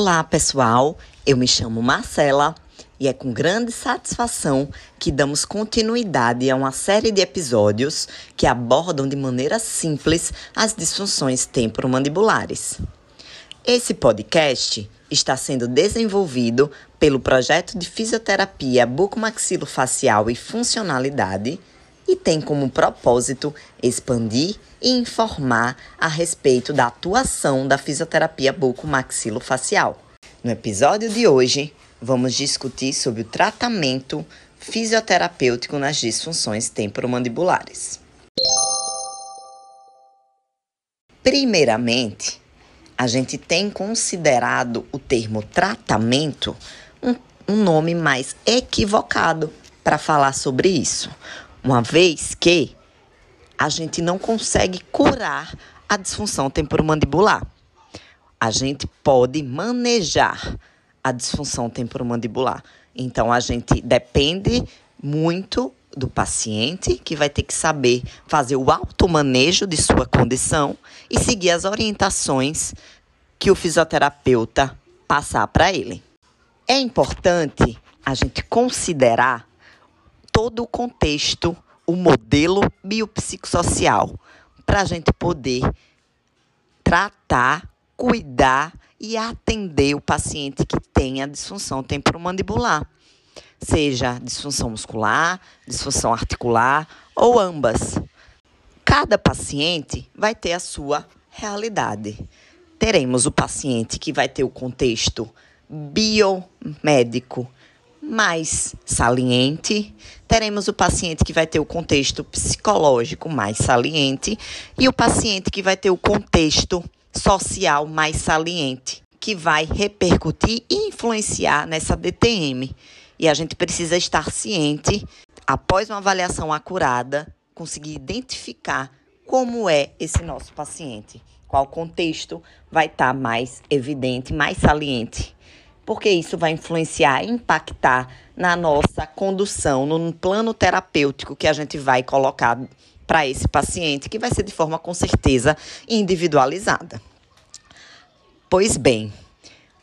Olá, pessoal. Eu me chamo Marcela e é com grande satisfação que damos continuidade a uma série de episódios que abordam de maneira simples as disfunções temporomandibulares. Esse podcast está sendo desenvolvido pelo projeto de fisioterapia bucomaxilofacial e funcionalidade e tem como propósito expandir e informar a respeito da atuação da fisioterapia bucomaxilofacial. No episódio de hoje, vamos discutir sobre o tratamento fisioterapêutico nas disfunções temporomandibulares. Primeiramente, a gente tem considerado o termo tratamento um, um nome mais equivocado para falar sobre isso uma vez que a gente não consegue curar a disfunção temporomandibular. A gente pode manejar a disfunção temporomandibular. Então a gente depende muito do paciente, que vai ter que saber fazer o automanejo de sua condição e seguir as orientações que o fisioterapeuta passar para ele. É importante a gente considerar todo o contexto, o modelo biopsicossocial, para a gente poder tratar, cuidar e atender o paciente que tem a disfunção temporomandibular, seja disfunção muscular, disfunção articular ou ambas. Cada paciente vai ter a sua realidade. Teremos o paciente que vai ter o contexto biomédico mais saliente, teremos o paciente que vai ter o contexto psicológico mais saliente e o paciente que vai ter o contexto social mais saliente, que vai repercutir e influenciar nessa DTM. E a gente precisa estar ciente, após uma avaliação acurada, conseguir identificar como é esse nosso paciente, qual contexto vai estar mais evidente, mais saliente porque isso vai influenciar, impactar na nossa condução, no plano terapêutico que a gente vai colocar para esse paciente, que vai ser de forma com certeza individualizada. Pois bem,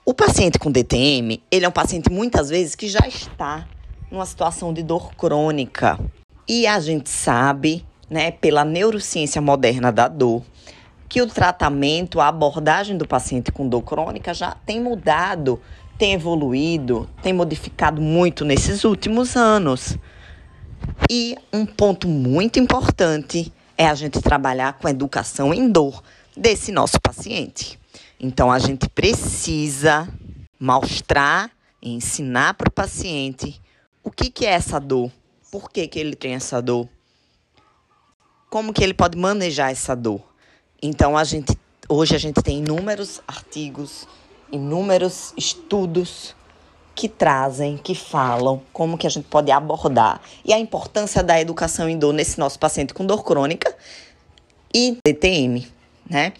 o paciente com DTM, ele é um paciente muitas vezes que já está numa situação de dor crônica. E a gente sabe, né, pela neurociência moderna da dor, que o tratamento, a abordagem do paciente com dor crônica já tem mudado tem evoluído, tem modificado muito nesses últimos anos. E um ponto muito importante é a gente trabalhar com a educação em dor desse nosso paciente. Então a gente precisa mostrar e ensinar para o paciente o que, que é essa dor, por que, que ele tem essa dor, como que ele pode manejar essa dor. Então a gente hoje a gente tem inúmeros artigos inúmeros estudos que trazem, que falam como que a gente pode abordar e a importância da educação em dor nesse nosso paciente com dor crônica e DTM, né?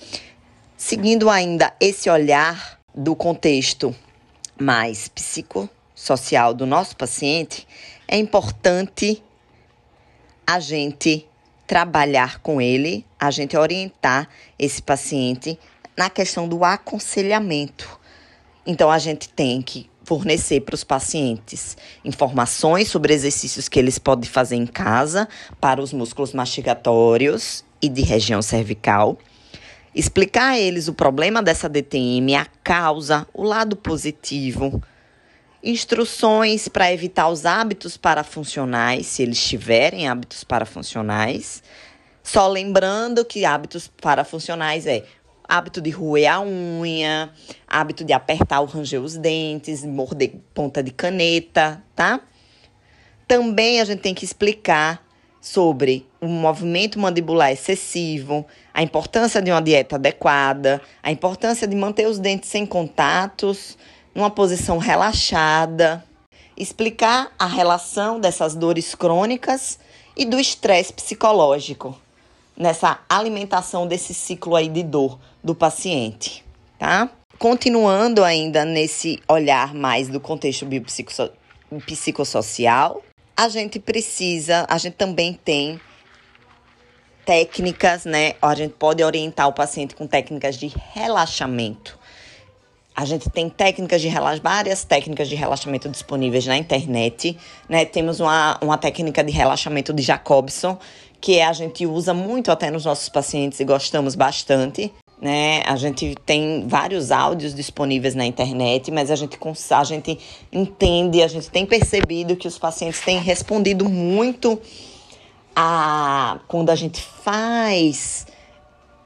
Seguindo ainda esse olhar do contexto mais psicossocial do nosso paciente, é importante a gente trabalhar com ele, a gente orientar esse paciente na questão do aconselhamento. Então, a gente tem que fornecer para os pacientes informações sobre exercícios que eles podem fazer em casa para os músculos mastigatórios e de região cervical. Explicar a eles o problema dessa DTM, a causa, o lado positivo. Instruções para evitar os hábitos parafuncionais, se eles tiverem hábitos parafuncionais. Só lembrando que hábitos parafuncionais é hábito de roer a unha, hábito de apertar ou ranger os dentes, morder ponta de caneta, tá? Também a gente tem que explicar sobre o movimento mandibular excessivo, a importância de uma dieta adequada, a importância de manter os dentes sem contatos, numa posição relaxada, explicar a relação dessas dores crônicas e do estresse psicológico nessa alimentação desse ciclo aí de dor do paciente, tá? Continuando ainda nesse olhar mais do contexto biopsicossocial, a gente precisa, a gente também tem técnicas, né? A gente pode orientar o paciente com técnicas de relaxamento. A gente tem técnicas de relaxamento, várias técnicas de relaxamento disponíveis na internet. Né? Temos uma, uma técnica de relaxamento de Jacobson, que a gente usa muito até nos nossos pacientes e gostamos bastante. Né? A gente tem vários áudios disponíveis na internet, mas a gente, a gente entende, a gente tem percebido que os pacientes têm respondido muito a quando a gente faz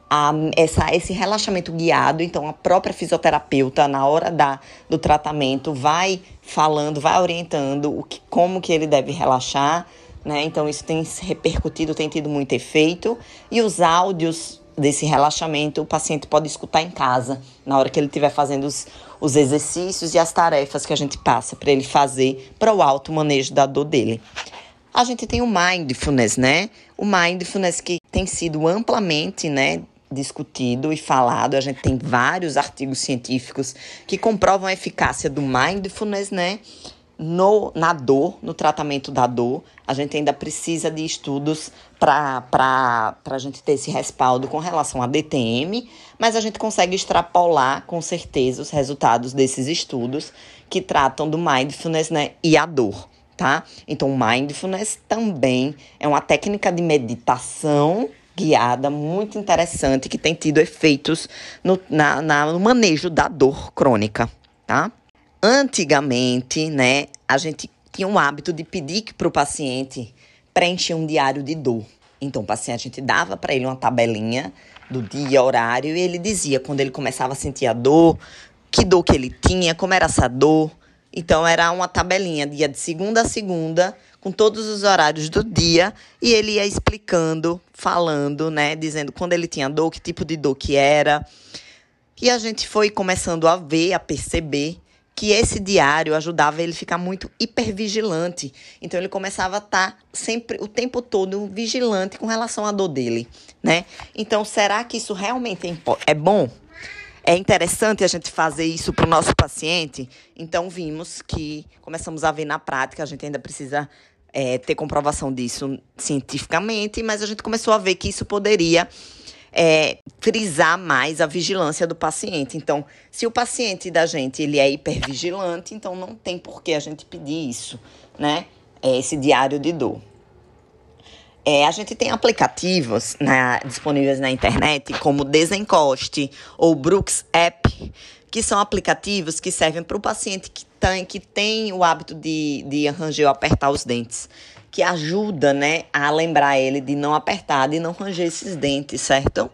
a, essa, esse relaxamento guiado. Então, a própria fisioterapeuta, na hora da, do tratamento, vai falando, vai orientando o que, como que ele deve relaxar. Né? Então, isso tem repercutido, tem tido muito efeito. E os áudios desse relaxamento, o paciente pode escutar em casa, na hora que ele estiver fazendo os, os exercícios e as tarefas que a gente passa para ele fazer para o alto manejo da dor dele. A gente tem o mindfulness, né? O mindfulness que tem sido amplamente, né, discutido e falado. A gente tem vários artigos científicos que comprovam a eficácia do mindfulness, né? No, na dor, no tratamento da dor. A gente ainda precisa de estudos para a gente ter esse respaldo com relação a DTM, mas a gente consegue extrapolar com certeza os resultados desses estudos que tratam do mindfulness né, e a dor. Tá? Então, mindfulness também é uma técnica de meditação guiada muito interessante que tem tido efeitos no, na, na, no manejo da dor crônica, tá? Antigamente, né, a gente tinha um hábito de pedir para o paciente preencher um diário de dor. Então, o paciente, a gente dava para ele uma tabelinha do dia, horário, e ele dizia quando ele começava a sentir a dor, que dor que ele tinha, como era essa dor. Então, era uma tabelinha, dia de segunda a segunda, com todos os horários do dia e ele ia explicando, falando, né, dizendo quando ele tinha dor, que tipo de dor que era. E a gente foi começando a ver, a perceber que esse diário ajudava ele a ficar muito hipervigilante. Então ele começava a estar tá sempre o tempo todo vigilante com relação à dor dele, né? Então será que isso realmente é, é bom? É interessante a gente fazer isso para o nosso paciente. Então vimos que começamos a ver na prática, a gente ainda precisa é, ter comprovação disso cientificamente, mas a gente começou a ver que isso poderia é, frisar mais a vigilância do paciente. Então, se o paciente da gente ele é hipervigilante, então não tem por que a gente pedir isso, né? É esse diário de dor. É, a gente tem aplicativos na, disponíveis na internet, como Desencoste ou Brooks App, que são aplicativos que servem para o paciente que tem, que tem o hábito de, de ranger ou apertar os dentes, que ajuda, né, a lembrar ele de não apertar, de não ranger esses dentes, certo?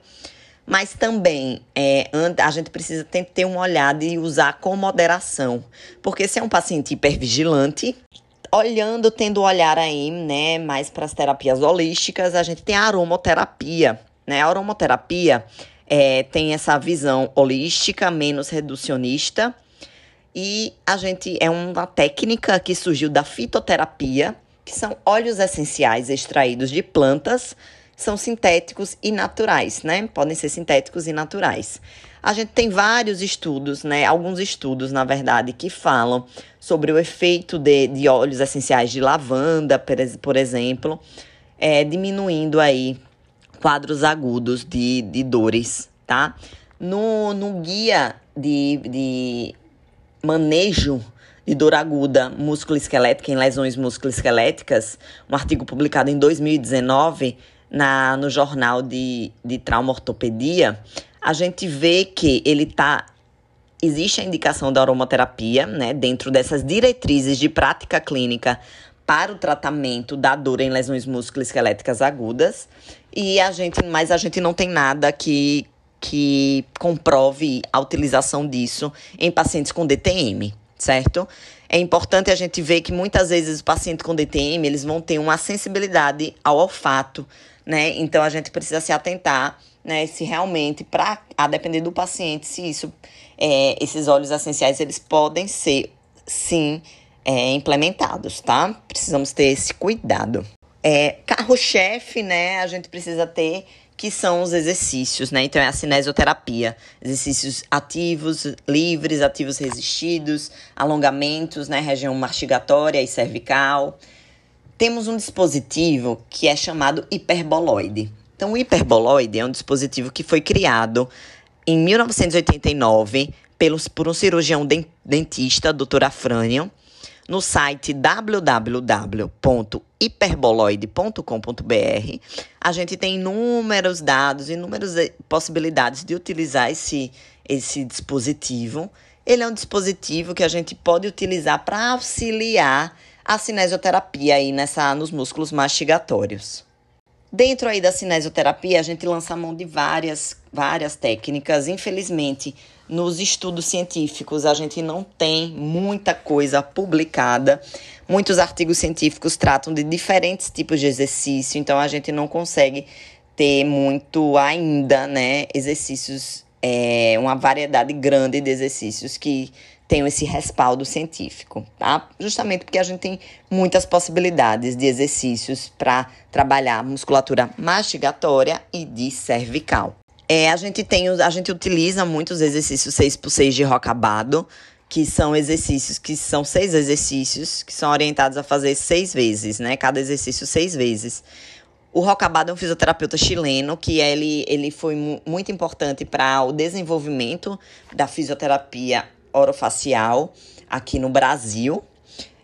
Mas também é, a gente precisa ter uma olhada e usar com moderação. Porque se é um paciente hipervigilante, olhando, tendo olhar aí, né, mais para as terapias holísticas, a gente tem a aromoterapia. Né? A aromoterapia é, tem essa visão holística, menos reducionista. E a gente é uma técnica que surgiu da fitoterapia, que são óleos essenciais extraídos de plantas, são sintéticos e naturais, né? Podem ser sintéticos e naturais. A gente tem vários estudos, né? Alguns estudos, na verdade, que falam sobre o efeito de, de óleos essenciais de lavanda, por exemplo, é, diminuindo aí quadros agudos de, de dores, tá? No, no guia de, de manejo de dor aguda músculo-esquelética em lesões músculo-esqueléticas, um artigo publicado em 2019 na, no jornal de, de trauma ortopedia, a gente vê que ele tá existe a indicação da aromaterapia, né, dentro dessas diretrizes de prática clínica para o tratamento da dor em lesões músculo-esqueléticas agudas. E a gente, mas a gente não tem nada que que comprove a utilização disso em pacientes com DTM, certo? É importante a gente ver que muitas vezes os pacientes com DTM, eles vão ter uma sensibilidade ao olfato, né? Então a gente precisa se atentar, né, se realmente para a depender do paciente, se isso é, esses óleos essenciais eles podem ser sim é, implementados, tá? Precisamos ter esse cuidado. É, Carro-chefe, né? A gente precisa ter que são os exercícios, né? Então é a cinesioterapia, exercícios ativos, livres, ativos resistidos, alongamentos, né? Região mastigatória e cervical. Temos um dispositivo que é chamado hiperboloide. Então, o hiperboloide é um dispositivo que foi criado em 1989 pelos, por um cirurgião dentista, Dr. Afrânio, no site www.hiperboloide.com.br. A gente tem inúmeros dados, inúmeras eh, possibilidades de utilizar esse, esse dispositivo. Ele é um dispositivo que a gente pode utilizar para auxiliar a cinesioterapia aí nessa, nos músculos mastigatórios. Dentro aí da cinesioterapia, a gente lança a mão de várias, várias técnicas. Infelizmente, nos estudos científicos, a gente não tem muita coisa publicada. Muitos artigos científicos tratam de diferentes tipos de exercício, então a gente não consegue ter muito ainda, né, exercícios, é, uma variedade grande de exercícios que tenham esse respaldo científico, tá? Justamente porque a gente tem muitas possibilidades de exercícios para trabalhar musculatura mastigatória e de cervical. É, a gente tem, a gente utiliza muitos exercícios 6x6 de rocabado, que são exercícios que são seis exercícios que são orientados a fazer seis vezes, né? Cada exercício seis vezes. O Rocabado é um fisioterapeuta chileno que ele, ele foi muito importante para o desenvolvimento da fisioterapia orofacial aqui no Brasil.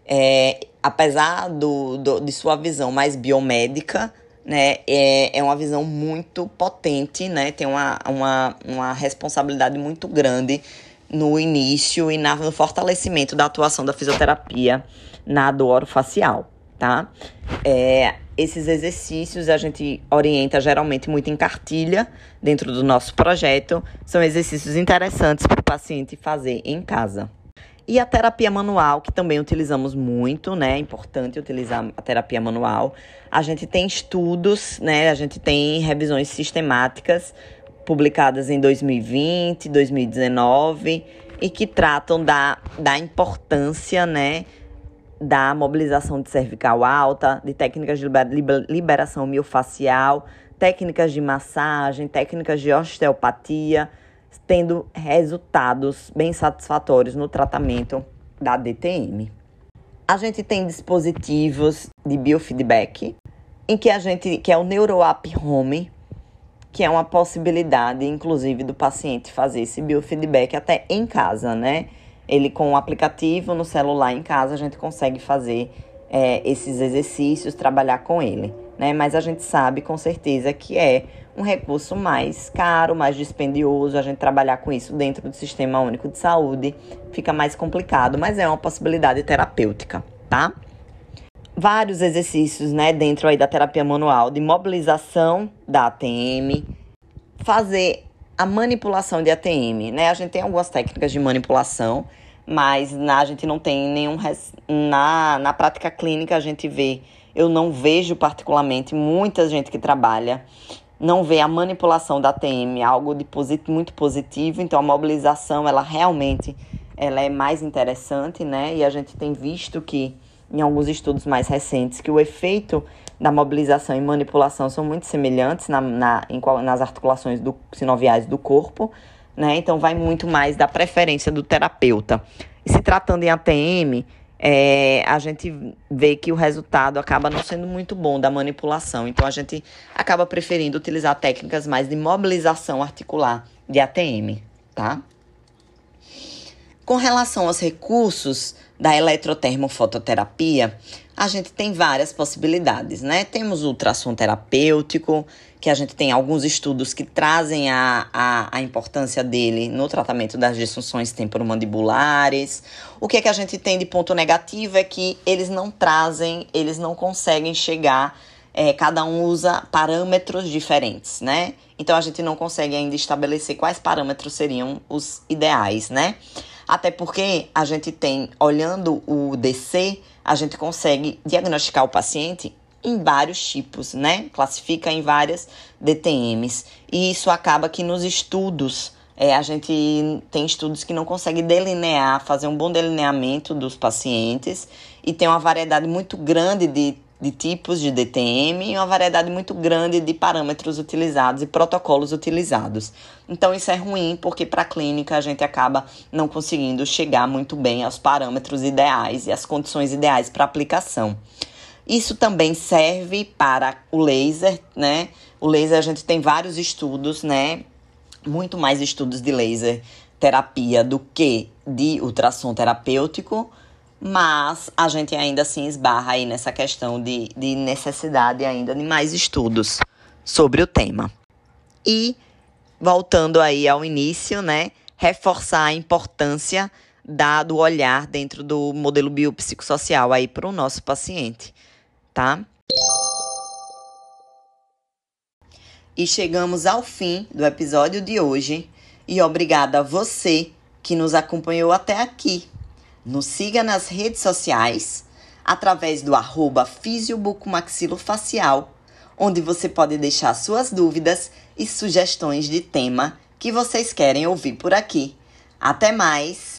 É, apesar do, do, de sua visão mais biomédica, né, é, é uma visão muito potente, né, tem uma, uma, uma responsabilidade muito grande no início e na, no fortalecimento da atuação da fisioterapia na dor orofacial, tá? É, esses exercícios a gente orienta geralmente muito em cartilha dentro do nosso projeto. São exercícios interessantes para o paciente fazer em casa. E a terapia manual, que também utilizamos muito, né? É importante utilizar a terapia manual. A gente tem estudos, né? A gente tem revisões sistemáticas publicadas em 2020, 2019 e que tratam da, da importância, né? da mobilização de cervical alta, de técnicas de liberação miofacial, técnicas de massagem, técnicas de osteopatia, tendo resultados bem satisfatórios no tratamento da DTM. A gente tem dispositivos de biofeedback, em que a gente que é o NeuroApp Home, que é uma possibilidade, inclusive, do paciente fazer esse biofeedback até em casa, né? ele com o aplicativo no celular em casa, a gente consegue fazer é, esses exercícios, trabalhar com ele. Né? Mas a gente sabe com certeza que é um recurso mais caro, mais dispendioso. A gente trabalhar com isso dentro do Sistema Único de Saúde fica mais complicado, mas é uma possibilidade terapêutica, tá? Vários exercícios, né, dentro aí da terapia manual de mobilização da ATM, fazer a manipulação de ATM, né? A gente tem algumas técnicas de manipulação mas na, a gente não tem nenhum. Res, na, na prática clínica, a gente vê, eu não vejo particularmente muita gente que trabalha, não vê a manipulação da TM algo de posit, muito positivo, então a mobilização, ela realmente ela é mais interessante, né? E a gente tem visto que, em alguns estudos mais recentes, que o efeito da mobilização e manipulação são muito semelhantes na, na, em, nas articulações do, sinoviais do corpo, né? Então vai muito mais da preferência do terapeuta. E se tratando em ATM, é, a gente vê que o resultado acaba não sendo muito bom da manipulação. Então a gente acaba preferindo utilizar técnicas mais de mobilização articular de ATM, tá? Com relação aos recursos da eletrotermofototerapia, a gente tem várias possibilidades, né? Temos o ultrassom terapêutico, que a gente tem alguns estudos que trazem a, a, a importância dele no tratamento das disfunções temporomandibulares. O que é que a gente tem de ponto negativo é que eles não trazem, eles não conseguem chegar, é, cada um usa parâmetros diferentes, né? Então a gente não consegue ainda estabelecer quais parâmetros seriam os ideais, né? Até porque a gente tem, olhando o DC, a gente consegue diagnosticar o paciente em vários tipos, né? Classifica em várias DTMs. E isso acaba que nos estudos, é, a gente tem estudos que não conseguem delinear, fazer um bom delineamento dos pacientes e tem uma variedade muito grande de, de tipos de DTM e uma variedade muito grande de parâmetros utilizados e protocolos utilizados. Então isso é ruim porque para a clínica a gente acaba não conseguindo chegar muito bem aos parâmetros ideais e às condições ideais para aplicação. Isso também serve para o laser, né? O laser a gente tem vários estudos, né? Muito mais estudos de laser terapia do que de ultrassom terapêutico, mas a gente ainda assim esbarra aí nessa questão de, de necessidade ainda de mais estudos sobre o tema. E voltando aí ao início, né, reforçar a importância dado o olhar dentro do modelo biopsicossocial aí para o nosso paciente, tá? E chegamos ao fim do episódio de hoje e obrigada a você que nos acompanhou até aqui. Nos siga nas redes sociais através do arroba fisiobucomaxilofacial, onde você pode deixar suas dúvidas e sugestões de tema que vocês querem ouvir por aqui. Até mais!